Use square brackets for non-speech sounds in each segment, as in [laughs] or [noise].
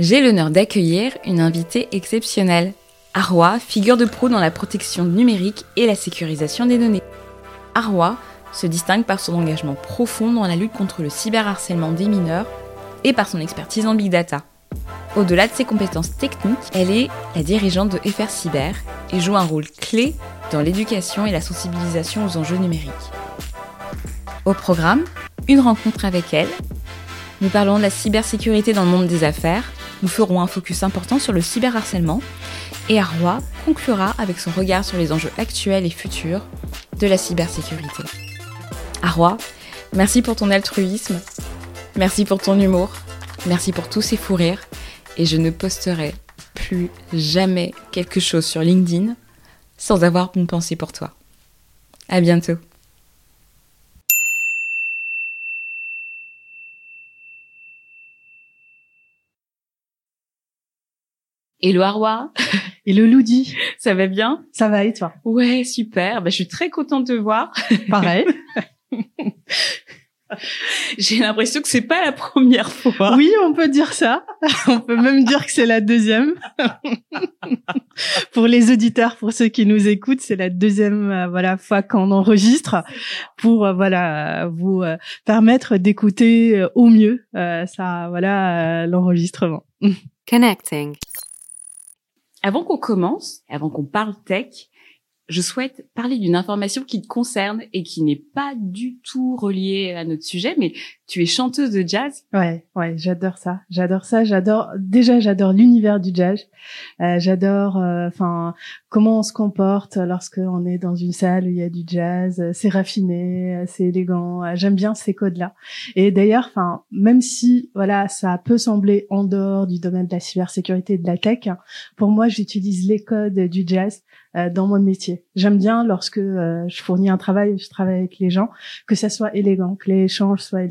J'ai l'honneur d'accueillir une invitée exceptionnelle. Arwa, figure de proue dans la protection numérique et la sécurisation des données. Arwa se distingue par son engagement profond dans la lutte contre le cyberharcèlement des mineurs et par son expertise en big data. Au-delà de ses compétences techniques, elle est la dirigeante de FR Cyber et joue un rôle clé dans l'éducation et la sensibilisation aux enjeux numériques. Au programme, une rencontre avec elle. Nous parlons de la cybersécurité dans le monde des affaires. Nous ferons un focus important sur le cyberharcèlement. Et Arwa conclura avec son regard sur les enjeux actuels et futurs de la cybersécurité. Arwa, merci pour ton altruisme. Merci pour ton humour. Merci pour tous ces fous rires. Et je ne posterai plus jamais quelque chose sur LinkedIn sans avoir une pensée pour toi. À bientôt. Hello Arwa Hello [laughs] Loudi Ça va bien? Ça va et toi? Ouais, super. Bah, je suis très contente de te voir. [laughs] Pareil. [laughs] J'ai l'impression que c'est pas la première fois. Oui, on peut dire ça. On peut même dire que c'est la deuxième. pour les auditeurs, pour ceux qui nous écoutent, c'est la deuxième euh, voilà fois qu'on enregistre pour euh, voilà vous euh, permettre d'écouter au mieux ça voilà l'enregistrement. Connecting. Avant qu'on commence, avant qu'on parle tech, je souhaite parler d'une information qui te concerne et qui n'est pas du tout reliée à notre sujet, mais tu es chanteuse de jazz. Ouais, ouais, j'adore ça. J'adore ça. J'adore. Déjà, j'adore l'univers du jazz. Euh, j'adore, euh, enfin, comment on se comporte lorsque on est dans une salle où il y a du jazz. C'est raffiné, c'est élégant. J'aime bien ces codes-là. Et d'ailleurs, enfin, même si, voilà, ça peut sembler en dehors du domaine de la cybersécurité et de la tech, pour moi, j'utilise les codes du jazz euh, dans mon métier. J'aime bien lorsque euh, je fournis un travail, je travaille avec les gens, que ça soit élégant, que les échanges soient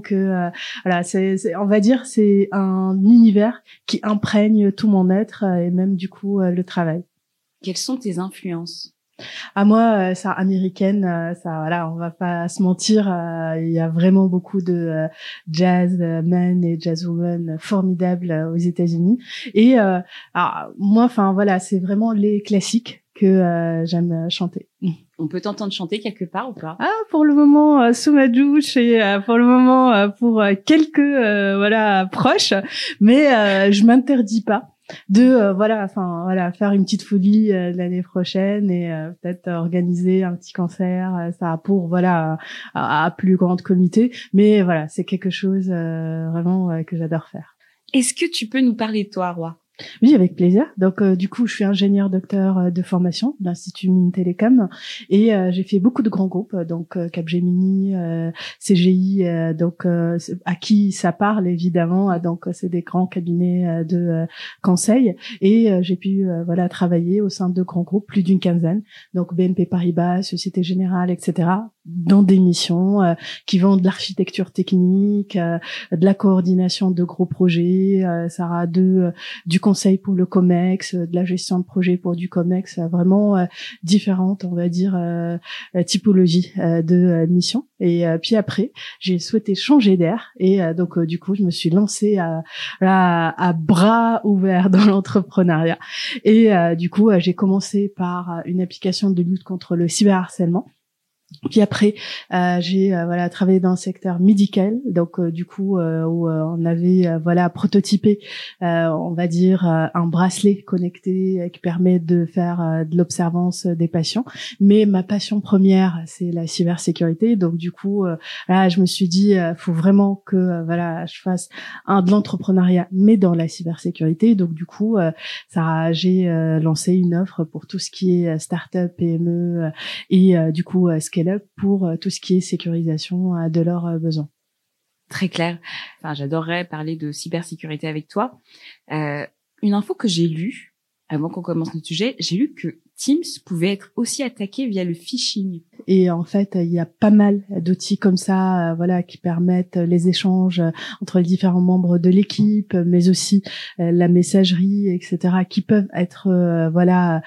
que euh, voilà, c'est, on va dire, c'est un univers qui imprègne tout mon être et même du coup le travail. Quelles sont tes influences? À moi, ça américaine, ça voilà, on va pas se mentir, il y a vraiment beaucoup de jazz men et jazz women formidables aux États-Unis. Et moi, enfin voilà, c'est vraiment les classiques que euh, j'aime euh, chanter. On peut t'entendre chanter quelque part ou pas? Ah, pour le moment euh, sous ma douche et pour le moment pour quelques voilà proches, mais je m'interdis pas de voilà enfin voilà faire une petite folie l'année prochaine et peut-être organiser un petit concert ça pour voilà à, plus grande comité. Mais voilà c'est quelque chose vraiment que j'adore faire. Est-ce que tu peux nous parler de toi Roi oui, avec plaisir. Donc, euh, du coup, je suis ingénieur docteur euh, de formation de l'Institut Mines Télécom et euh, j'ai fait beaucoup de grands groupes, donc Capgemini, CGI, donc à qui ça parle évidemment. Donc, c'est des grands cabinets de conseil et j'ai pu voilà travailler au sein de grands groupes, plus d'une quinzaine. Donc, BNP Paribas, Société Générale, etc dans des missions euh, qui vont de l'architecture technique, euh, de la coordination de gros projets, euh, ça aura de du conseil pour le Comex, de la gestion de projet pour du Comex, vraiment différentes, on va dire, typologies de missions. Et puis après, j'ai souhaité changer d'air et donc du coup, je me suis lancée à, à, à bras ouverts dans [laughs] l'entrepreneuriat. Et du coup, j'ai commencé par une application de lutte contre le cyberharcèlement puis après, euh, j'ai euh, voilà travaillé dans le secteur médical, donc euh, du coup euh, où on avait voilà prototypé, on va dire un bracelet connecté qui permet de faire de l'observance des patients. Mais ma passion première, c'est la cybersécurité, donc du coup là, je me suis dit, faut vraiment que voilà je fasse un de l'entrepreneuriat, mais dans la cybersécurité. Donc du coup, ça j'ai lancé une offre pour tout ce qui est startup, PME et du coup ce pour euh, tout ce qui est sécurisation euh, de leurs euh, besoins. Très clair. Enfin, j'adorerais parler de cybersécurité avec toi. Une info que j'ai lue avant qu'on commence notre sujet, j'ai lu que Teams pouvait être aussi attaqué via le phishing. Et en fait, il y a pas mal d'outils comme ça, voilà, qui permettent les échanges entre les différents membres de l'équipe, mais aussi la messagerie, etc., qui peuvent être, voilà,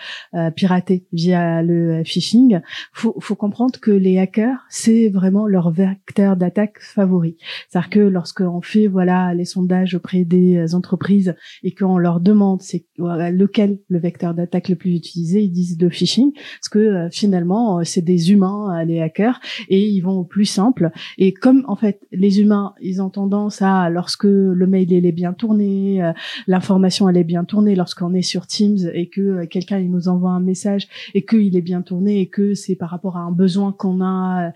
piratés via le phishing. Faut, faut comprendre que les hackers, c'est vraiment leur vecteur d'attaque favori. C'est-à-dire que lorsqu'on fait, voilà, les sondages auprès des entreprises et qu'on leur demande c'est lequel le vecteur d'attaque le plus utilisé, ils disent le phishing, parce que euh, finalement euh, c'est des humains euh, les hackers et ils vont au plus simple. Et comme en fait les humains, ils ont tendance à lorsque le mail il est bien tourné, l'information elle est bien tournée, lorsqu'on est sur Teams et que quelqu'un il nous envoie un message et qu'il est bien tourné et que c'est par rapport à un besoin qu'on a,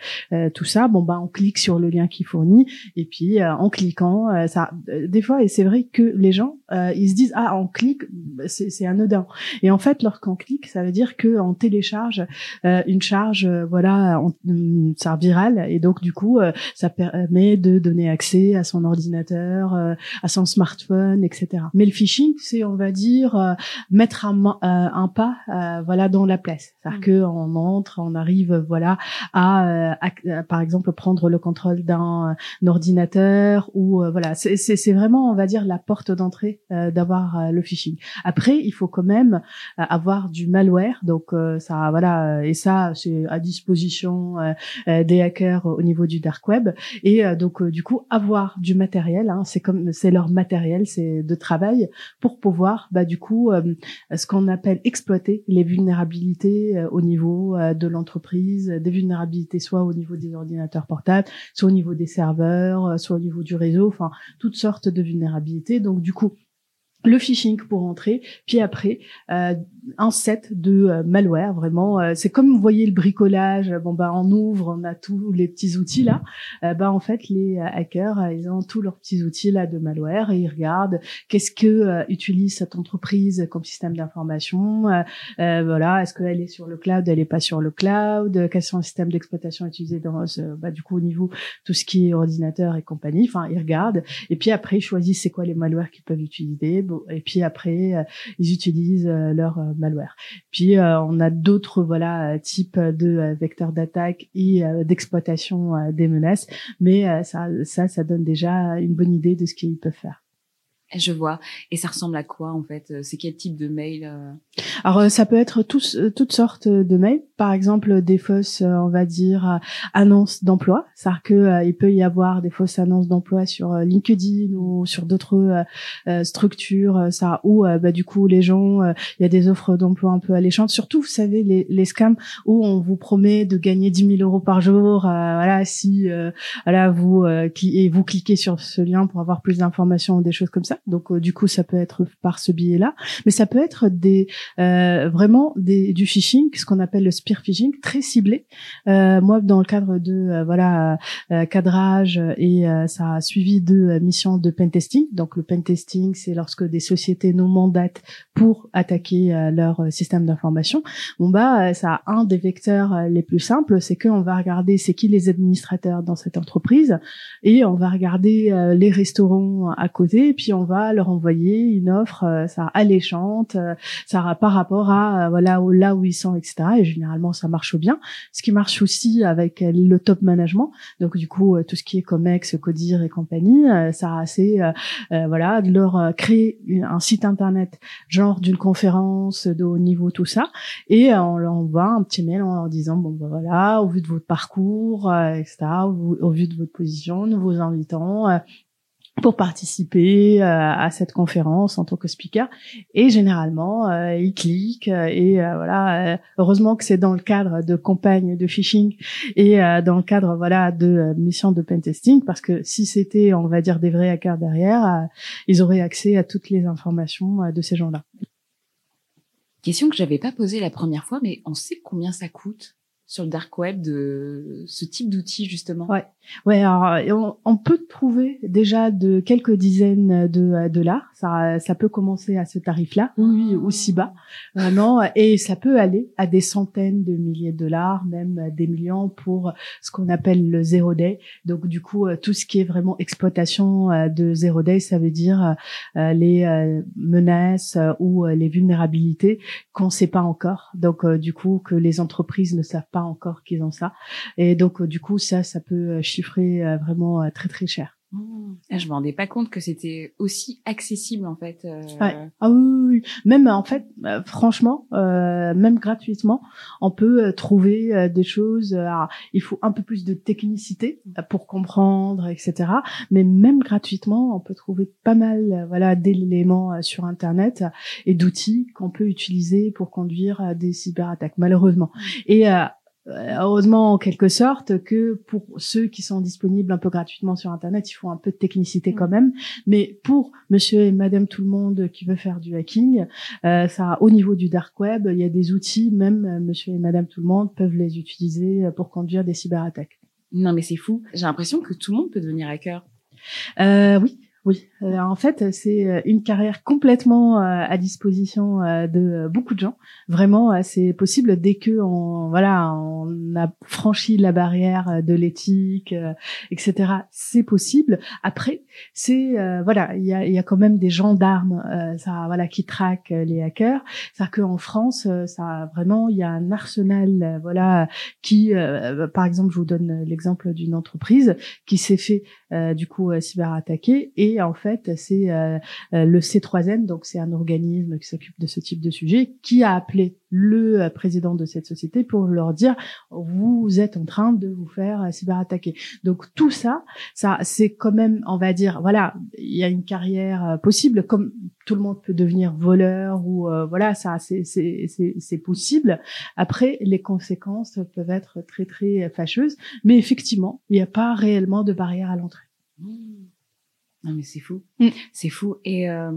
tout ça, bon bah on clique sur le lien qui fournit et puis en cliquant, ça, des fois et c'est vrai que les gens ils se disent ah on clique, c'est anodin. Et en fait, lorsqu'on clique, ça veut dire que on télécharge euh, une charge, euh, voilà, une charge virale, et donc du coup, euh, ça permet de donner accès à son ordinateur, à son smartphone, etc. Mais le phishing, c'est, on va dire, mettre un, un pas, voilà, dans la place. C'est-à-dire mmh. que on entre, on arrive, voilà, à, par exemple, prendre le contrôle d'un ordinateur ou voilà, c'est vraiment, on va dire, la porte d'entrée d'avoir le phishing. Après, il faut quand même euh, avoir du malware. Donc euh, ça, voilà, et ça c'est à disposition euh, des hackers au niveau du dark web. Et donc du coup avoir du matériel, hein, c'est comme c'est leur matériel, c'est de travail pour pouvoir, bah du coup, ce qu'on appelle exploiter les vulnérabilités au niveau de l'entreprise, des vulnérabilités soit au niveau des ordinateurs portables, soit au niveau des serveurs, soit au niveau du réseau, enfin toutes sortes de vulnérabilités. Donc du coup le phishing pour entrer, puis après euh, un set de euh, malware vraiment. Euh, c'est comme vous voyez le bricolage. Bon bah on ouvre, on a tous les petits outils là. bah en fait les hackers ils ont tous leurs petits outils là de malware et ils regardent qu'est-ce que utilise cette entreprise comme système d'information. voilà, est-ce qu'elle est sur le cloud, elle est pas sur le cloud. Quels sont les systèmes d'exploitation utilisés dans bah du coup au niveau tout ce qui est ordinateur et compagnie. Enfin ils regardent et puis après ils choisissent c'est quoi les malwares qu'ils peuvent utiliser et puis après euh, ils utilisent euh, leur euh, malware. Puis on a d'autres voilà types de vecteurs d'attaque et d'exploitation des menaces, mais ça ça ça donne déjà une bonne idée de ce qu'ils peuvent faire. Je vois. Et ça ressemble à quoi en fait C'est quel type de mail euh Alors euh, ça peut être tous, euh, toutes sortes de mails. Par exemple, des fausses, on va dire, annonces d'emploi. C'est-à-dire que il peut y avoir des fausses annonces d'emploi sur LinkedIn ou sur d'autres structures. Ça, où bah, du coup les gens, il y a des offres d'emploi un peu alléchantes. Surtout, vous savez, les, les scams où on vous promet de gagner 10 000 euros par jour. voilà, si voilà vous et vous cliquez sur ce lien pour avoir plus d'informations ou des choses comme ça. Donc euh, du coup, ça peut être par ce biais-là, mais ça peut être des euh, vraiment des, du phishing, ce qu'on appelle le spear phishing, très ciblé. Euh, moi, dans le cadre de voilà cadrage et ça a suivi de missions de pentesting. Donc le pentesting, c'est lorsque des sociétés nous mandatent pour attaquer leur système d'information. Bon bah, ça a un des vecteurs les plus simples, c'est qu'on va regarder c'est qui les administrateurs dans cette entreprise et on va regarder les restaurants à côté, et puis on va leur envoyer une offre euh, ça alléchante, euh, ça par rapport à euh, voilà là où ils sont, etc. Et généralement ça marche bien. Ce qui marche aussi avec le top management, donc du coup tout ce qui est Comex, Codir et compagnie, ça c'est voilà de leur créer un site internet genre d'une conférence de haut niveau tout ça, et on leur envoie un petit mail en leur disant bon ben voilà au vu de votre parcours, etc. Au, au, vu de votre position, nous vous invitons pour participer euh, à cette conférence en tant que speaker et généralement euh, ils cliquent euh, et voilà heureusement que c'est dans le cadre de campagne de phishing et dans le cadre voilà de mission de pentesting parce que si c'était on va dire des vrais hackers derrière ils auraient accès à toutes les informations de ces gens-là. Question que j'avais pas posée la première fois mais on sait combien ça coûte sur le dark web de ce type d'outils justement? Ouais. Ouais, alors on, peut trouver déjà de quelques dizaines de dollars. Ça, ça peut commencer à ce tarif-là, oui, aussi bas, vraiment, et ça peut aller à des centaines de milliers de dollars, même des millions pour ce qu'on appelle le zero day. Donc du coup, tout ce qui est vraiment exploitation de zero day, ça veut dire euh, les euh, menaces ou les vulnérabilités qu'on ne sait pas encore. Donc du coup, que les entreprises ne savent pas encore qu'ils ont ça, et donc du coup, ça, ça peut chiffré euh, vraiment euh, très très cher. Mmh. Je me rendais pas compte que c'était aussi accessible en fait. Euh. Ah oui, même en fait, franchement, même gratuitement, on peut trouver des choses. il faut un peu plus de technicité pour comprendre, etc. Mais même gratuitement, on peut trouver pas mal, voilà, d'éléments sur Internet et d'outils qu'on peut utiliser pour conduire des cyberattaques. Malheureusement. Mmh. Et euh, heureusement en quelque sorte que pour ceux qui sont disponibles un peu gratuitement sur internet, il faut un peu de technicité quand mm. même. Mais pour monsieur et madame tout le monde qui veut faire du hacking, euh, ça au niveau du dark web, il y a des outils, même euh, monsieur et madame tout le monde peuvent les utiliser pour conduire des cyberattaques. Non mais c'est fou. J'ai l'impression que tout le monde peut devenir hacker. Euh, oui, oui, euh, en fait, c'est euh, une carrière complètement euh, à disposition de beaucoup de gens. Vraiment, c'est possible dès que on voilà, on a franchi la barrière de l'éthique, etc. C'est possible. Après, c'est voilà, il y a, y a quand même des gendarmes, ça voilà, qui traquent les hackers. C'est-à-dire qu'en France, ça vraiment, il y a un arsenal, voilà, qui, par exemple, je vous donne l'exemple d'une entreprise qui s'est fait du coup cyberattaquer et en fait, c'est euh, euh, le C3N, donc c'est un organisme qui s'occupe de ce type de sujet, qui a appelé le euh, président de cette société pour leur dire vous êtes en train de vous faire cyberattaquer. Donc tout ça, ça c'est quand même, on va dire, voilà, il y a une carrière possible, comme tout le monde peut devenir voleur ou voilà, ça c'est c'est c'est possible. Après, les conséquences peuvent être très très fâcheuses, mais effectivement, il n'y a pas réellement de barrière à l'entrée. Mmh. Non mais c'est fou, mm. c'est fou. Et euh,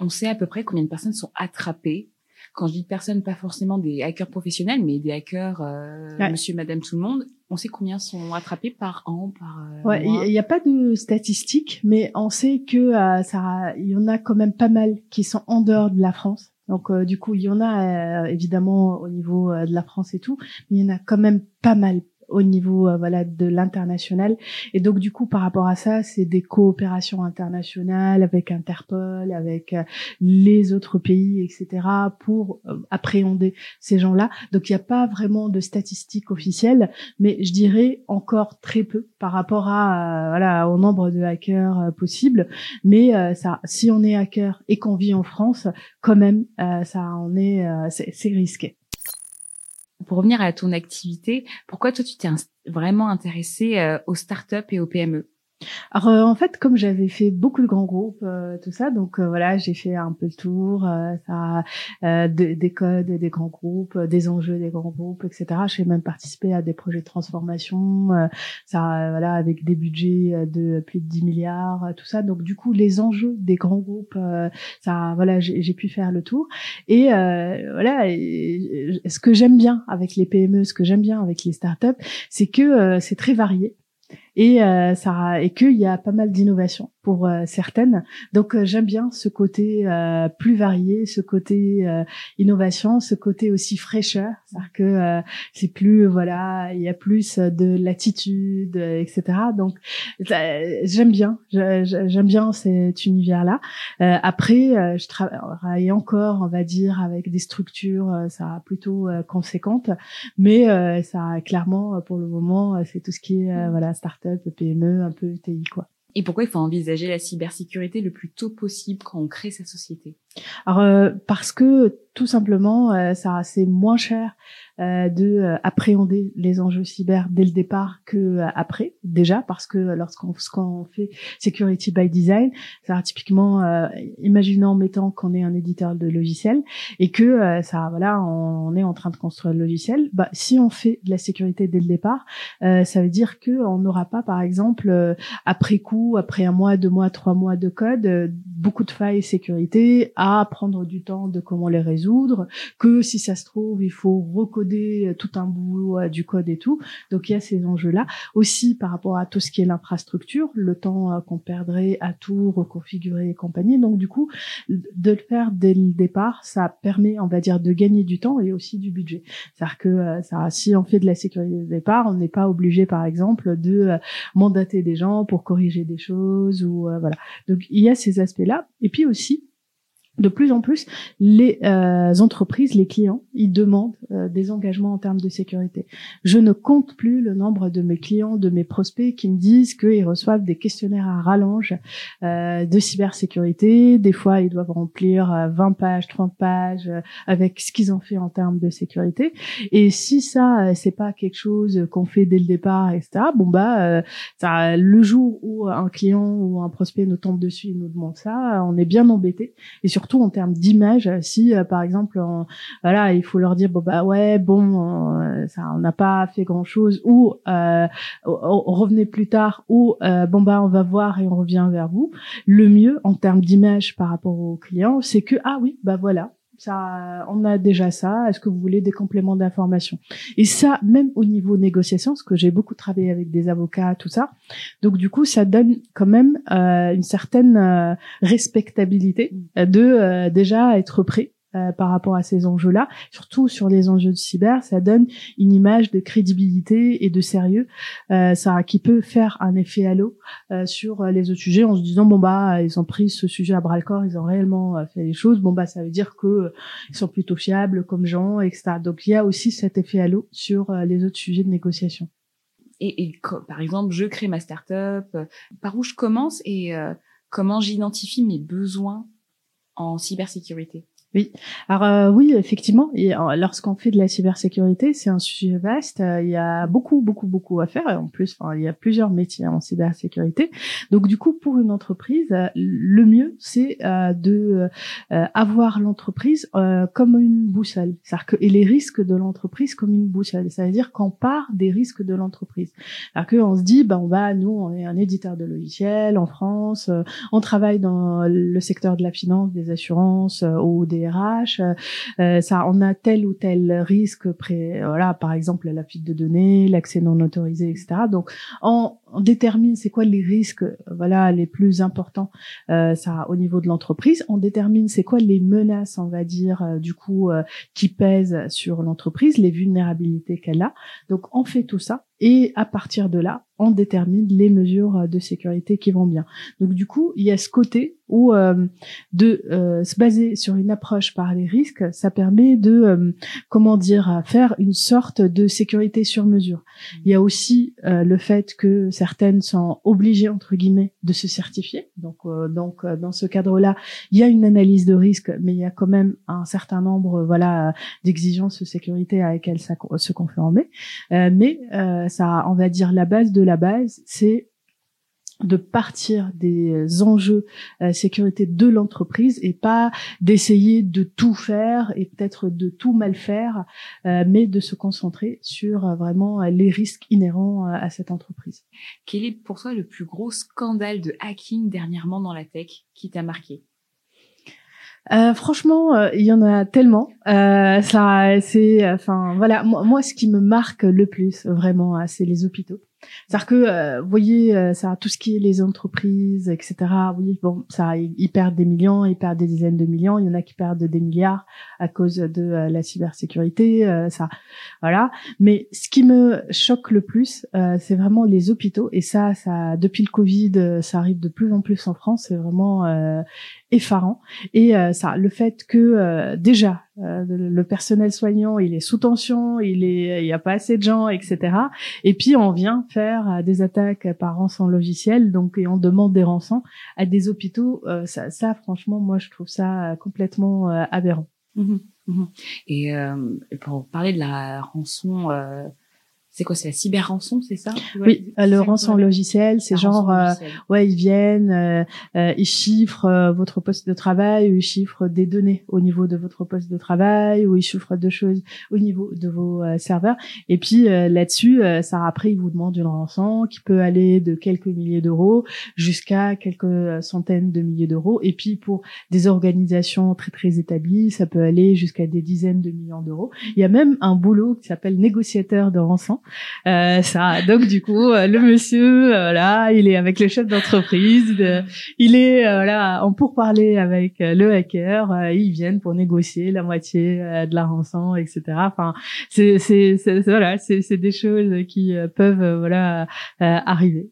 on sait à peu près combien de personnes sont attrapées. Quand je dis personnes, pas forcément des hackers professionnels, mais des hackers, euh, Monsieur, Madame, tout le monde. On sait combien sont attrapés par an, par. Euh, ouais, il n'y a, pas de statistiques, mais on sait que ça, il y en a quand même pas mal qui sont en dehors de la France. Donc du coup, il y en a évidemment au niveau de la France et tout, mais il y en a quand même pas mal, au niveau euh, voilà de l'international. Et donc du coup par rapport à ça c'est des coopérations internationales avec Interpol avec euh, les autres pays etc pour euh, appréhender ces gens-là. Donc il n'y a pas vraiment de statistiques officielles mais je dirais encore très peu par rapport à voilà au nombre de hackers possibles. Mais ça si on est hacker et qu'on vit en France quand même ça en est c'est risqué pour revenir à ton activité, pourquoi toi tu t'es vraiment intéressé euh, aux startups et aux PME alors euh, en fait, comme j'avais fait beaucoup de grands groupes, euh, tout ça, donc euh, voilà, j'ai fait un peu le tour, ça, des codes, des grands groupes, des enjeux des grands groupes, etc. J'ai même participé à des projets de transformation, ça, voilà, avec des budgets de plus de 10 milliards, tout ça. Donc du coup, les enjeux des grands groupes, ça, voilà, j'ai pu faire le tour. Et voilà, ce que j'aime bien avec les PME, ce que j'aime bien avec les startups, c'est que c'est très varié et euh, ça et qu'il y a pas mal d'innovations pour euh, certaines. Donc euh, j'aime bien ce côté euh, plus varié, ce côté innovation, ce côté aussi fraîcheur, c'est-à-dire que c'est plus voilà, il y a plus de latitude, etc. Donc j'aime bien, j'aime bien cet univers-là. après, je travaille encore, on va dire, avec des structures, ça plutôt conséquentes, mais ça clairement pour le moment, c'est tout ce qui est voilà start-up, PME, un peu TI. Et pourquoi il faut envisager la cybersécurité le plus tôt possible quand on crée sa société? Alors euh, parce que tout simplement, euh, ça c'est moins cher euh, de euh, appréhender les enjeux cyber dès le départ que après déjà parce que lorsqu'on fait security by design, ça typiquement imaginons mettant qu'on est un éditeur de logiciels et que ça voilà on, est en train de construire le logiciel, bah si on fait de la sécurité dès le départ, ça veut dire que on n'aura pas par exemple après coup, après un mois, deux mois, trois mois de code, beaucoup de failles sécurité à prendre du temps de comment les résoudre, que si ça se trouve, il faut recoder tout un bout du code et tout. Donc il y a ces enjeux-là. Aussi par rapport à tout ce qui est l'infrastructure, le temps qu'on perdrait à tout reconfigurer et compagnie. Donc du coup, de le faire dès le départ, ça permet, on va dire, de gagner du temps et aussi du budget. C'est-à-dire que ça, si on fait de la sécurité de départ, on n'est pas obligé, par exemple, de mandater des gens pour corriger des choses ou voilà. Donc il y a ces aspects-là. Et puis aussi, de plus en plus, les euh, entreprises, les clients, ils demandent euh, des engagements en termes de sécurité. Je ne compte plus le nombre de mes clients, de mes prospects qui me disent qu'ils reçoivent des questionnaires à rallonge euh, de cybersécurité. Des fois, ils doivent remplir 20 pages, 30 pages avec ce qu'ils ont fait en termes de sécurité. Et si ça, c'est pas quelque chose qu'on fait dès le départ, etc. Bon bah, ça, le jour où un client ou un prospect nous tombe dessus et nous demande ça, on est bien embêté. Et surtout surtout en termes d'image. Si euh, par exemple, voilà, il faut leur dire bon bah ouais, bon, euh, ça, on n'a pas fait grand chose, ou euh, revenez plus tard, ou euh, bon bah on va voir et on revient vers vous. Le mieux en termes d'image par rapport aux clients, c'est que ah oui, bah voilà, ça, on a déjà ça. Est-ce que vous voulez des compléments d'information? Et ça, même au niveau négociation, parce que j'ai beaucoup travaillé avec des avocats, tout ça. Donc du coup, ça donne quand même euh, une certaine euh, respectabilité de euh, déjà être prêt euh, par rapport à ces enjeux-là, surtout sur les enjeux de cyber, ça donne une image de crédibilité et de sérieux, euh, ça qui peut faire un effet halo euh, sur les autres sujets en se disant bon bah ils ont pris ce sujet à bras le corps, ils ont réellement fait les choses, bon bah ça veut dire que ils sont plutôt fiables comme gens, etc. Donc il y a aussi cet effet halo sur les autres sujets de négociation. Et, et par exemple, je crée ma startup, par où je commence et comment j'identifie mes besoins en cybersécurité? Oui, alors euh, oui, effectivement, lorsqu'on fait de la cybersécurité, c'est un sujet vaste. Euh, il y a beaucoup, beaucoup, beaucoup à faire. Et en plus, il y a plusieurs métiers en cybersécurité. Donc, du coup, pour une entreprise, euh, le mieux, c'est de avoir l'entreprise comme une boussole, c'est-à-dire que et les risques de l'entreprise comme une boussole. Ça veut dire qu'on part des risques de l'entreprise. Alors qu'on se dit, ben, on va, nous, on est un éditeur de logiciels en France, on travaille dans le secteur de la finance, des assurances ou des RH, euh, euh, ça, on a tel ou tel risque, près, voilà, par exemple la fuite de données, l'accès non autorisé, etc. Donc, on, on détermine c'est quoi les risques, voilà, les plus importants, euh, ça au niveau de l'entreprise. On détermine c'est quoi les menaces, on va dire, du coup, qui pèsent sur l'entreprise, les vulnérabilités qu'elle a. Donc, on fait tout ça et à partir de là, on détermine les mesures de sécurité qui vont bien. Donc du coup, il y a ce côté où euh, de euh, se baser sur une approche par les risques, ça permet de euh, comment dire faire une sorte de sécurité sur mesure. Il y a aussi le fait que certaines sont obligées entre guillemets de se certifier. Donc donc dans ce cadre-là, il y a une analyse de risque, mais il y a quand même un certain nombre voilà d'exigences de sécurité à lesquelles ça se conformer. mais ça, on va dire la base de la base, c'est de partir des enjeux euh, sécurité de l'entreprise et pas d'essayer de tout faire et peut-être de tout mal faire, euh, mais de se concentrer sur euh, vraiment les risques inhérents à cette entreprise. Quel est pour toi le plus gros scandale de hacking dernièrement dans la tech qui t'a marqué? Franchement, il y en a tellement. ça, c'est, enfin, voilà. Moi, moi, ce qui me marque le plus, vraiment, c'est les hôpitaux. C'est-à-dire que, euh, vous voyez, euh, ça, tout ce qui est les entreprises, etc. Oui, bon, ça, ils, perdent des millions, ils perdent des dizaines de millions. Il y en a qui perdent des milliards à cause de euh, la cybersécurité, ça, voilà. Mais ce qui me choque le plus, c'est vraiment les hôpitaux. Et ça, ça, depuis le Covid, ça arrive de plus en plus en France. C'est vraiment effarant. Et ça, le fait que déjà le personnel soignant, il est sous tension, il est, il y a pas assez de gens, etc. Et puis on vient faire euh, des attaques par rançon logiciel, donc et on demande des rançons à des hôpitaux. Euh, ça, ça, franchement, moi, je trouve ça euh, complètement aberrant. Mmh mmh et pour parler de la rançon c'est quoi C'est la cyber-rançon, c'est ça? Oui, le rançon logiciel, c'est genre, euh, ouais, ils viennent, euh, euh, ils chiffrent votre poste de travail, ou ils chiffrent des données au niveau de votre poste de travail, ou ils chiffrent deux choses au niveau de vos serveurs. Et puis là-dessus, ça après, ils vous demandent une rançon qui peut aller de quelques milliers d'euros jusqu'à quelques centaines de milliers d'euros. Et puis pour des organisations très très établies, ça peut aller jusqu'à des dizaines de millions d'euros. Il y a même un boulot qui s'appelle négociateur de rançon. Euh, ça, donc du coup, euh, le monsieur, euh, là, il est avec le chef d'entreprise, il est là en pourparler avec le hacker, ils viennent pour négocier la moitié de la rançon, etc. Enfin, c'est c'est voilà, c'est des choses qui peuvent voilà arriver.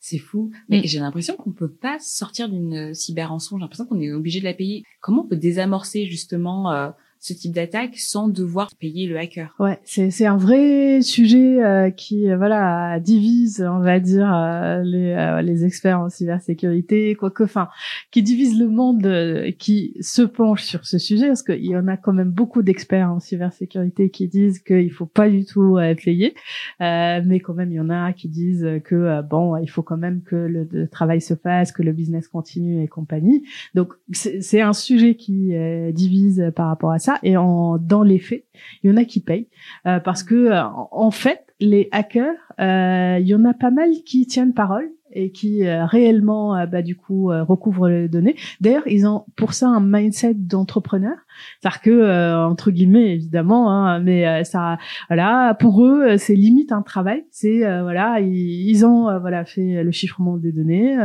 C'est fou. Mais mm. j'ai l'impression qu'on peut pas sortir d'une cyber rançon. J'ai l'impression qu'on est obligé de la payer. Comment on peut désamorcer justement ce type d'attaque sans devoir payer le hacker. Ouais, c'est c'est un vrai sujet euh, qui euh, voilà divise, on va dire euh, les les experts en cybersécurité, quoique enfin qui divise le monde, qui se penche sur ce sujet parce qu'il y en a quand même beaucoup d'experts en cybersécurité qui disent qu'il faut pas du tout payer, mais quand même il y en a qui disent que bon il faut quand même que le, travail se fasse, que le business continue et compagnie. Donc c'est un sujet qui divise par rapport à ça et en, dans les faits, il y en a qui payent euh, parce que euh, en fait, les hackers, euh, il y en a pas mal qui tiennent parole et qui réellement bah, du coup recouvrent les données. D'ailleurs, ils ont pour ça un mindset d'entrepreneur c'est-à-dire que euh, entre guillemets évidemment, hein, mais euh, ça, voilà, pour eux euh, c'est limite un travail. C'est voilà, ils, ont voilà fait le chiffrement des données,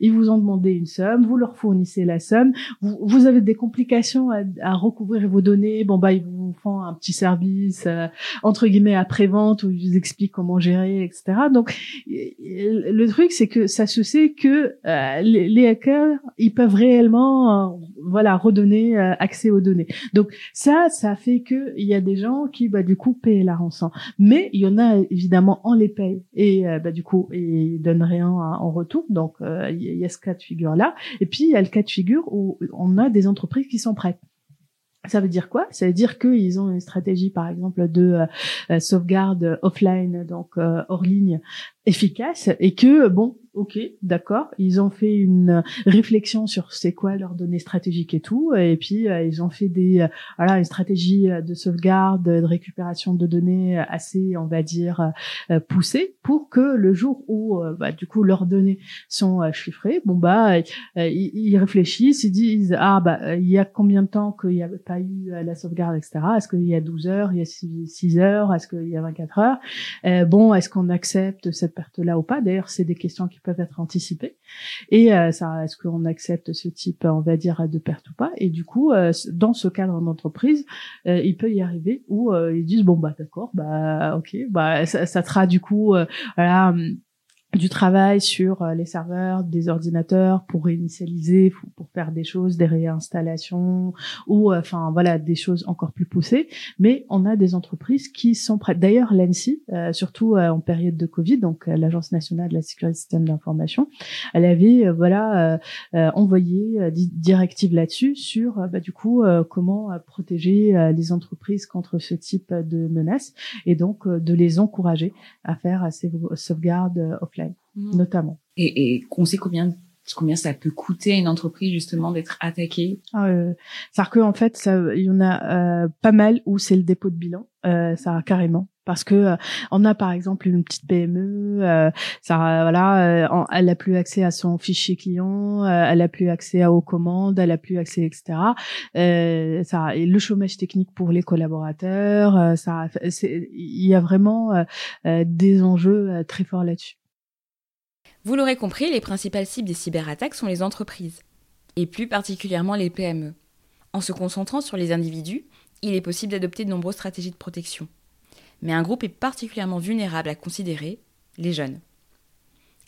ils vous ont demandé une somme, vous leur fournissez la somme, vous, vous avez des complications à, à, recouvrir vos données. Bon bah ils vous font un petit service entre guillemets après vente où ils vous expliquent comment gérer, etc. Donc le truc c'est que ça se sait que les, les, hackers ils peuvent réellement voilà redonner accès aux données. Donc ça, ça fait que il y a des gens qui bah du coup payent la rançon, mais il y en a évidemment on les paye et euh, bah du coup ils donnent rien en retour. Donc euh, il y a ce cas de figure là. Et puis il y a le cas de figure où on a des entreprises qui sont prêtes. Ça veut dire quoi? Ça veut dire qu'ils ont une stratégie, par exemple, de euh, sauvegarde offline, donc hors ligne, efficace, et que bon, ok, d'accord. Ils ont fait une réflexion sur c'est quoi leurs données stratégiques et tout, et puis euh, ils ont fait des euh, voilà une stratégie euh, de sauvegarde, de récupération de données assez, on va dire, poussée pour que le jour où bah, du coup leurs données sont chiffrées, bon bah ils, réfléchissent, ils disent ah bah il y a combien de temps qu'il n'y avait pas eu la sauvegarde, etc. Est-ce qu'il y a 12 heures, il y a 6, heures, est-ce qu'il y a 24 heures? Bon, est-ce qu'on accepte cette perte-là ou pas? D'ailleurs, c'est des questions qui peuvent être anticipés. Et euh, ça, est-ce qu'on accepte ce type, on va dire, de perte ou pas? Et du coup, euh, dans ce cadre d'entreprise, euh, il peut y arriver où ils disent bon bah d'accord, bah ok, bah ça, ça sera du coup voilà du travail sur euh, les serveurs, des ordinateurs pour réinitialiser, pour faire des choses, des réinstallations ou euh, enfin voilà des choses encore plus poussées. Mais on a des entreprises qui sont prêtes. D'ailleurs, l'ANSI, euh, surtout en période de Covid, donc l'Agence nationale de la sécurité des systèmes d'information, elle avait voilà envoyé des directives là-dessus sur bah, du coup comment protéger les entreprises contre ce type de menaces et donc de les encourager à faire ces sauvegardes offline Mmh. notamment. Et, et on sait combien combien ça peut coûter à une entreprise justement d'être attaquée ah, euh, C'est-à-dire qu'en fait, il y en a euh, pas mal où c'est le dépôt de bilan, euh, ça carrément. Parce que euh, on a par exemple une petite PME, euh, ça voilà, elle a plus accès à son fichier client, elle a plus accès à aux commandes, elle a plus accès, etc. ça, et le chômage technique pour les collaborateurs, ça, il y a vraiment des enjeux très forts là-dessus. Vous l'aurez compris, les principales cibles des cyberattaques sont les entreprises, et plus particulièrement les PME. En se concentrant sur les individus, il est possible d'adopter de nombreuses stratégies de protection. Mais un groupe est particulièrement vulnérable à considérer, les jeunes.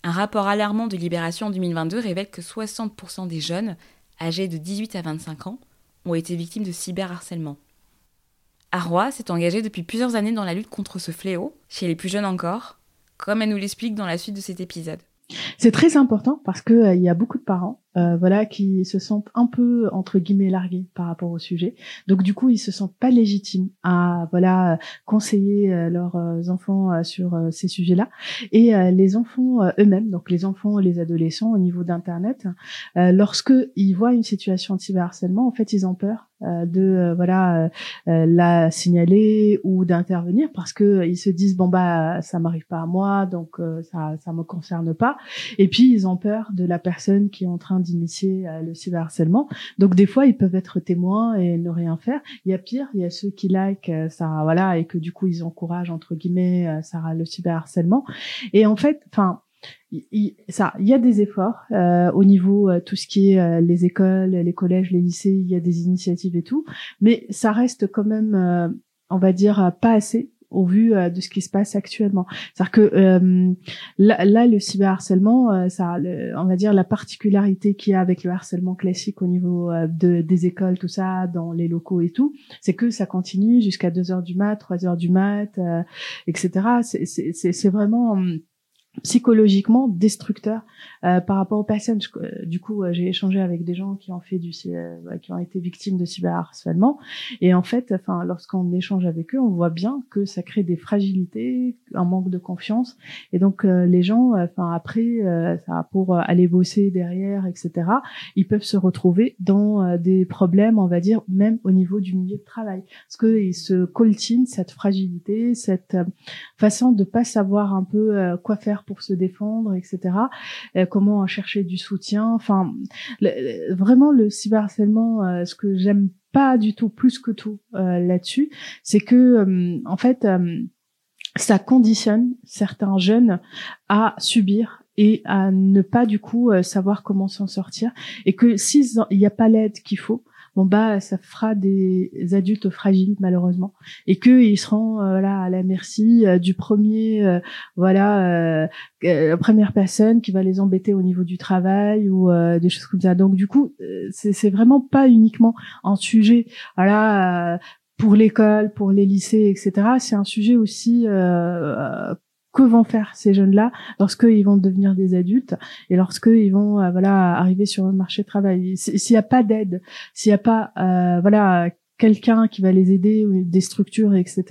Un rapport alarmant de Libération en 2022 révèle que 60% des jeunes, âgés de 18 à 25 ans, ont été victimes de cyberharcèlement. Arroy s'est engagé depuis plusieurs années dans la lutte contre ce fléau, chez les plus jeunes encore, comme elle nous l'explique dans la suite de cet épisode. C'est très important parce que euh, il y a beaucoup de parents euh, voilà, qui se sentent un peu entre guillemets largués par rapport au sujet. Donc du coup, ils se sentent pas légitimes à voilà conseiller euh, leurs euh, enfants sur ces sujets-là. Et les enfants eux-mêmes, donc les enfants, les adolescents au niveau d'internet, lorsque ils voient une situation de cyberharcèlement, en fait, ils ont peur euh, de euh, voilà euh, la signaler ou d'intervenir parce que ils se disent bon bah ça m'arrive pas à moi donc ça ça me concerne pas et puis ils ont peur de la personne qui est en train d'initier le cyberharcèlement. Donc des fois ils peuvent être témoins et ne rien faire. Il y a pire il y a ceux qui like ça voilà et que du coup ils encouragent entre guillemets ça le cyberharcèlement. Et en fait enfin il, ça, il y a des efforts euh, au niveau euh, tout ce qui est euh, les écoles, les collèges, les lycées, il y a des initiatives et tout, mais ça reste quand même, euh, on va dire, pas assez au vu de ce qui se passe actuellement. C'est-à-dire que là, là, le cyberharcèlement, ça, on va dire la particularité qu'il y a avec le harcèlement classique au niveau de, des écoles, tout ça, dans les locaux et tout, c'est que ça continue jusqu'à 2 heures du mat, 3 heures du mat, etc. C'est vraiment psychologiquement destructeur euh, par rapport aux personnes. Euh, du coup, euh, j'ai échangé avec des gens qui ont fait du qui ont été victimes de cyberharcèlement et en fait, enfin, lorsqu'on échange avec eux, on voit bien que ça crée des fragilités, un manque de confiance et donc les gens, enfin après, ça pour aller bosser derrière, etc. Ils peuvent se retrouver dans des problèmes, on va dire même au niveau du milieu de travail, parce qu'ils se coltinent cette fragilité, cette façon de pas savoir un peu quoi faire pour se défendre, etc. Euh, comment chercher du soutien. Enfin, vraiment le cyberharcèlement, euh, ce que j'aime pas du tout, plus que tout euh, là-dessus, c'est que en fait, ça conditionne certains jeunes à subir et à ne pas du coup savoir comment s'en sortir et que s'il n'y a pas l'aide qu'il faut bon bah ça fera des adultes fragiles malheureusement et que ils seront euh, à la merci euh, du premier euh, voilà la première personne qui va les embêter au niveau du travail ou des choses comme ça donc du coup c'est vraiment pas uniquement un sujet voilà pour l'école, pour les lycées, etc. C'est un sujet aussi que vont faire ces jeunes-là lorsqu'ils vont devenir des adultes et lorsqu'ils vont euh, voilà arriver sur le marché du travail. S'il n'y a pas d'aide, s'il n'y a pas euh, voilà quelqu'un qui va les aider ou des structures etc.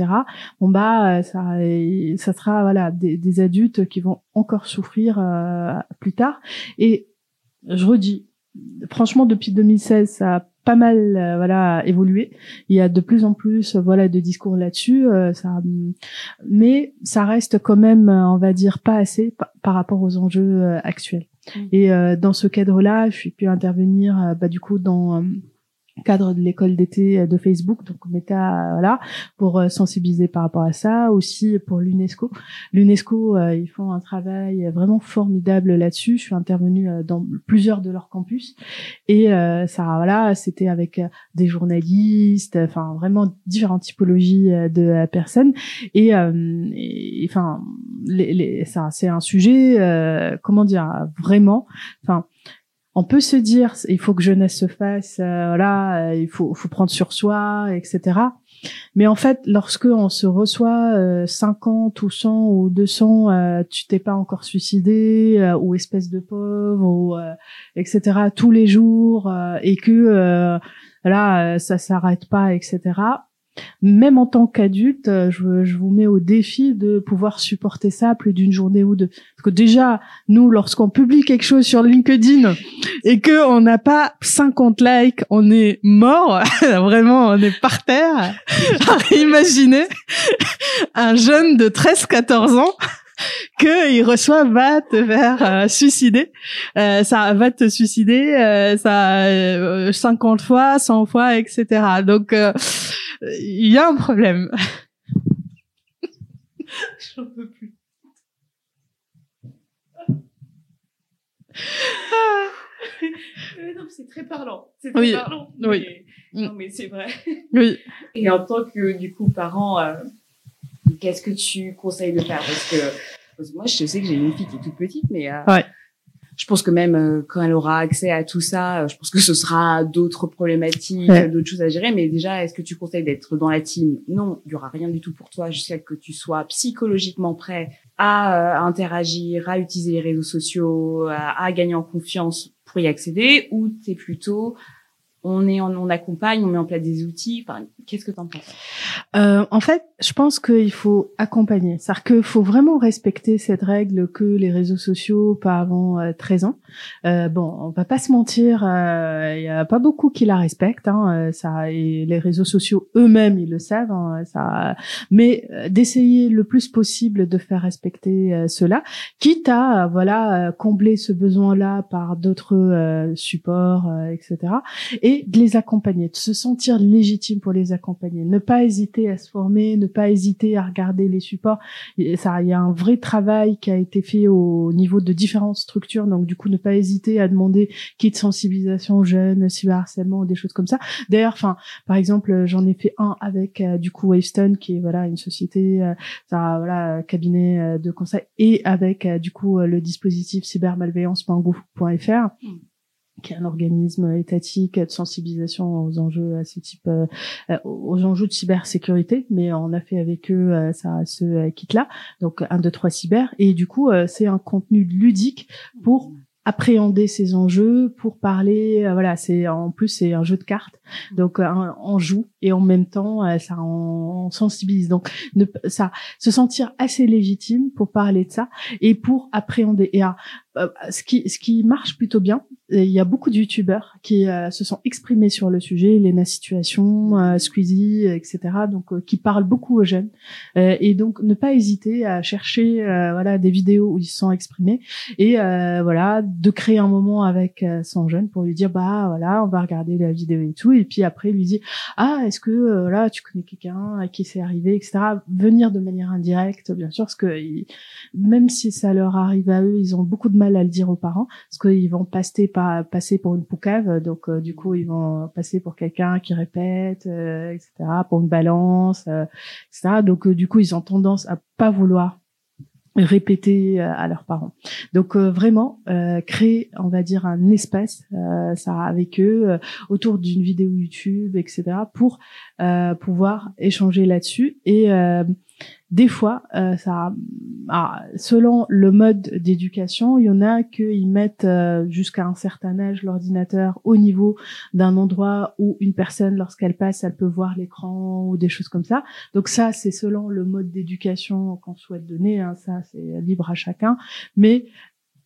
Bon bah euh, ça ça sera voilà des, des adultes qui vont encore souffrir plus tard et je redis franchement depuis 2016 ça a pas mal euh, voilà évolué. Il y a de plus en plus voilà de discours là-dessus. Euh, ça, mais ça reste quand même, on va dire, pas assez par rapport aux enjeux euh, actuels. Mmh. Et dans ce cadre-là, je suis pu intervenir bah, du coup dans cadre de l'école d'été euh, de Facebook, donc Meta, voilà, pour euh, sensibiliser par rapport à ça, aussi pour l'UNESCO. L'UNESCO, euh, ils font un travail vraiment formidable là-dessus. Je suis intervenue dans plusieurs de leurs campus et ça, voilà, c'était avec des journalistes, enfin vraiment différentes typologies de personnes et, enfin, les, les, ça, c'est un sujet, comment dire, vraiment, enfin on peut se dire il faut que jeunesse se fasse euh, voilà euh, il faut faut prendre sur soi etc mais en fait lorsque on se reçoit 50 euh, ou 100 ou 200 tu t'es pas encore suicidé ou espèce de pauvre ou etc tous les jours et que voilà ça s'arrête pas etc même en tant qu'adulte, euh, je, je, vous mets au défi de pouvoir supporter ça plus d'une journée ou deux. Parce que déjà, nous, lorsqu'on publie quelque chose sur LinkedIn et que on n'a pas 50 likes, on est mort. [laughs] Vraiment, on est par terre. [laughs] Imaginez un jeune de 13-14 ans qu'il reçoit va te faire euh, suicider. Euh, ça va te suicider, euh, ça 50 fois, 100 fois, etc. Donc il y a un problème. [laughs] J'en peux plus. [laughs] c'est très parlant. C'est très parlant. Oui. Non, mais c'est vrai. Oui. Et en tant que, du coup, parent, qu'est-ce que tu conseilles de faire? Parce que, moi, je sais que j'ai une fille qui est toute petite, mais euh, ouais. Je pense que même euh, quand elle aura accès à tout ça, euh, je pense que ce sera d'autres problématiques, d'autres choses à gérer. Mais déjà, est-ce que tu conseilles d'être dans la team? Non, il y aura rien du tout pour toi jusqu'à que tu sois psychologiquement prêt à interagir, à utiliser les réseaux sociaux, à, à gagner en confiance pour y accéder ou c'est plutôt on est on accompagne, on met en place des outils? Enfin, qu'est-ce que tu en penses? Euh, En fait, je pense qu'il faut accompagner. C'est-à-dire qu'il faut vraiment respecter cette règle que les réseaux sociaux, pas avant 13 euh, ans. Euh, bon, on va pas se mentir, euh, il y a pas beaucoup qui la respectent. Hein, euh, ça, et les réseaux sociaux eux-mêmes, ils le savent. Hein, ça, mais d'essayer le plus possible de faire respecter cela, quitte à voilà combler ce besoin-là par d'autres supports, etc. Et de les accompagner, de se sentir légitime pour les accompagner, ne pas hésiter à se former, ne pas hésiter à regarder les supports. ça, il y a un vrai travail qui a été fait au niveau de différentes structures, donc du coup ne pas hésiter à demander de sensibilisation aux jeunes, cyberharcèlement, des choses comme ça. D'ailleurs, enfin, par exemple, j'en ai fait un avec euh, du coup Wavestone, qui est voilà une société, euh, ça, voilà cabinet euh, de conseil, et avec du coup le dispositif cybermalveillance.gouv.fr qui est un organisme étatique de sensibilisation aux enjeux à ce type euh, aux enjeux de cybersécurité mais on a fait avec eux euh, ça ce kit là donc un deux trois cyber. Et du coup euh, c'est un contenu ludique pour appréhender ces enjeux pour parler voilà c'est en plus c'est un jeu de cartes donc on joue et en même temps ça on, sensibilise donc ne, ça se sentir assez légitime pour parler de ça et pour appréhender et euh, ce qui ce qui marche plutôt bien. il y a beaucoup de youtubeurs qui euh, se sont exprimés sur le sujet, Lena Situation, euh, Squeezie, etc. Donc qui parlent beaucoup aux jeunes et donc ne pas hésiter à chercher voilà des vidéos où ils se sont exprimés et voilà de créer un moment avec son jeune pour lui dire bah voilà on va regarder la vidéo et tout puis après lui dire ah est-ce que là tu connais quelqu'un à qui c'est arrivé etc. Venir de manière indirecte bien sûr parce que même si ça leur arrive à eux ils ont beaucoup de mal à le dire aux parents parce qu'ils vont passer pas passer pour une poucave donc euh, du coup ils vont passer pour quelqu'un qui répète euh, etc pour une balance euh, etc donc du coup ils ont tendance à pas vouloir répéter à leurs parents. Donc vraiment créer, on va dire, un espace, ça avec eux autour d'une vidéo YouTube, etc. pour pouvoir échanger là-dessus et des fois, euh, ça, ah, selon le mode d'éducation, il y en a qui mettent euh, jusqu'à un certain âge l'ordinateur au niveau d'un endroit où une personne, lorsqu'elle passe, elle peut voir l'écran ou des choses comme ça. Donc ça, c'est selon le mode d'éducation qu'on souhaite donner. Hein, ça, c'est libre à chacun. Mais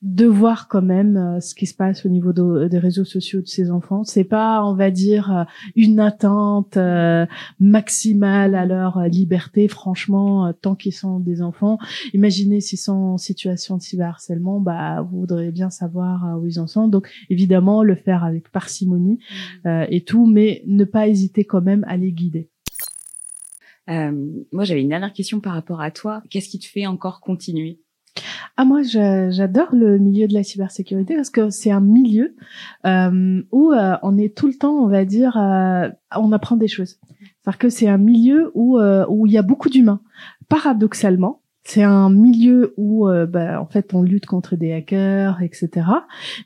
de voir quand même euh, ce qui se passe au niveau des réseaux sociaux de ces enfants. C'est pas, on va dire, euh, une atteinte euh, maximale à leur liberté. Franchement, tant qu'ils sont des enfants, imaginez s'ils sont en situation de cyberharcèlement, bah vous voudrez bien savoir où ils en sont. Donc évidemment, le faire avec parcimonie mmh. et tout, mais ne pas hésiter quand même à les guider. moi, j'avais une dernière question par rapport à toi. Qu'est-ce qui te fait encore continuer? Ah moi j'adore le milieu de la cybersécurité parce que c'est un milieu euh, où euh, on est tout le temps, on va dire, euh, on apprend des choses. C'est-à-dire que c'est un milieu où il y a beaucoup d'humains. Paradoxalement, c'est un milieu où, euh, bah, en fait, on lutte contre des hackers, etc.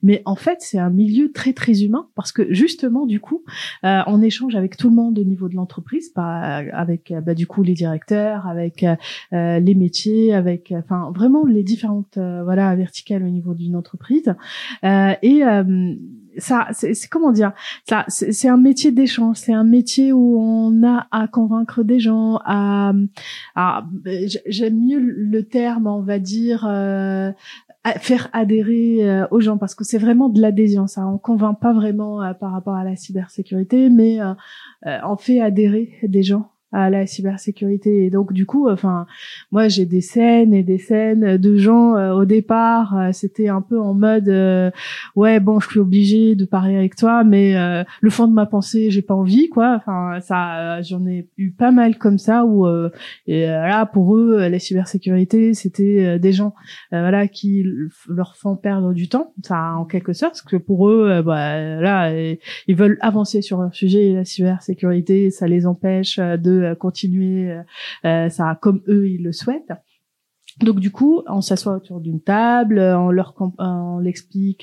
Mais en fait, c'est un milieu très très humain parce que justement, du coup, euh, on échange avec tout le monde au niveau de l'entreprise, pas avec bah, du coup les directeurs, avec euh, les métiers, avec, enfin, vraiment les différentes voilà verticales au niveau d'une entreprise. et ça, c'est comment dire? Ça, c'est un métier d'échange. C'est un métier où on a à convaincre des gens. À, à j'aime mieux le terme, on va dire. Euh, faire adhérer euh, aux gens parce que c'est vraiment de l'adhésion ça on convainc pas vraiment euh, par rapport à la cybersécurité mais on fait adhérer des gens à la cybersécurité. Et donc du coup enfin moi j'ai des scènes et des scènes de gens euh, au départ euh, c'était un peu en mode euh, ouais bon je suis obligée de parler avec toi mais le fond de ma pensée j'ai pas envie quoi. Enfin ça j'en ai eu pas mal comme ça où et là pour eux la cybersécurité c'était des gens voilà qui leur font perdre du temps. Ça en quelque sorte parce que pour eux bah là ils veulent avancer sur un sujet la cybersécurité ça les empêche de continuer euh, euh, ça comme eux ils le souhaitent. Donc du coup, on s'assoit autour d'une table, euh, on leur euh, on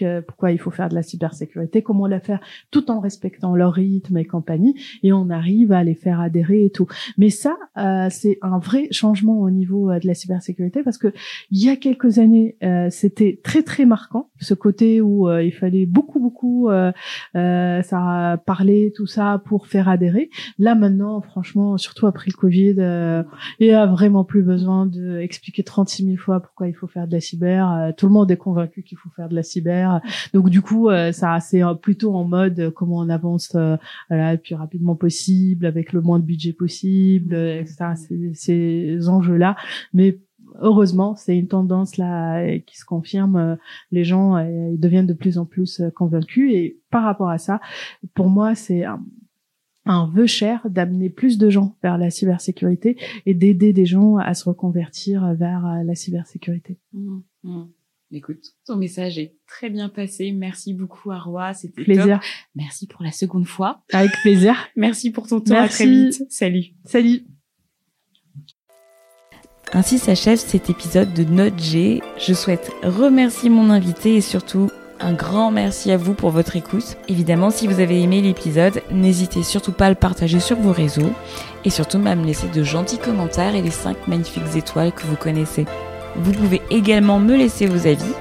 euh, pourquoi il faut faire de la cybersécurité, comment la faire, tout en respectant leur rythme et compagnie, et on arrive à les faire adhérer et tout. Mais ça, euh, c'est un vrai changement au niveau de la cybersécurité parce que il y a quelques années, euh, c'était très très marquant ce côté où il fallait beaucoup beaucoup ça parler tout ça pour faire adhérer. Là maintenant, franchement, surtout après le Covid, il y a vraiment plus besoin d'expliquer de 30 ressenti mille fois pourquoi il faut faire de la cyber. Euh, tout le monde est convaincu qu'il faut faire de la cyber. Donc du coup, euh, ça c'est euh, plutôt en mode comment on avance voilà, le plus rapidement possible, avec le moins de budget possible, etc. Ces, ces enjeux-là. Mais heureusement, c'est une tendance là qui se confirme. Les gens ils deviennent de plus en plus convaincus et par rapport à ça, pour moi, c'est un, vœu cher d'amener plus de gens vers la cybersécurité et d'aider des gens à se reconvertir vers la cybersécurité. Mmh, mmh. Écoute, ton message est très bien passé. Merci beaucoup, Arwa. C'était plaisir. Merci pour la seconde fois. Avec plaisir. [laughs] Merci pour ton temps. Merci. À très vite. Salut. Salut. Ainsi s'achève cet épisode de Note G. Je souhaite remercier mon invité et surtout un grand merci à vous pour votre écoute. Évidemment, si vous avez aimé l'épisode, n'hésitez surtout pas à le partager sur vos réseaux et surtout à me laisser de gentils commentaires et les 5 magnifiques étoiles que vous connaissez. Vous pouvez également me laisser vos avis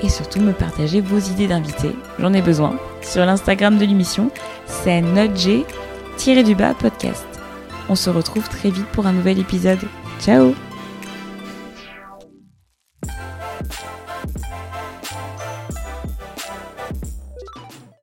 et surtout me partager vos idées d'invités. J'en ai besoin. Sur l'Instagram de l'émission, c'est noteg-du-bas podcast. On se retrouve très vite pour un nouvel épisode. Ciao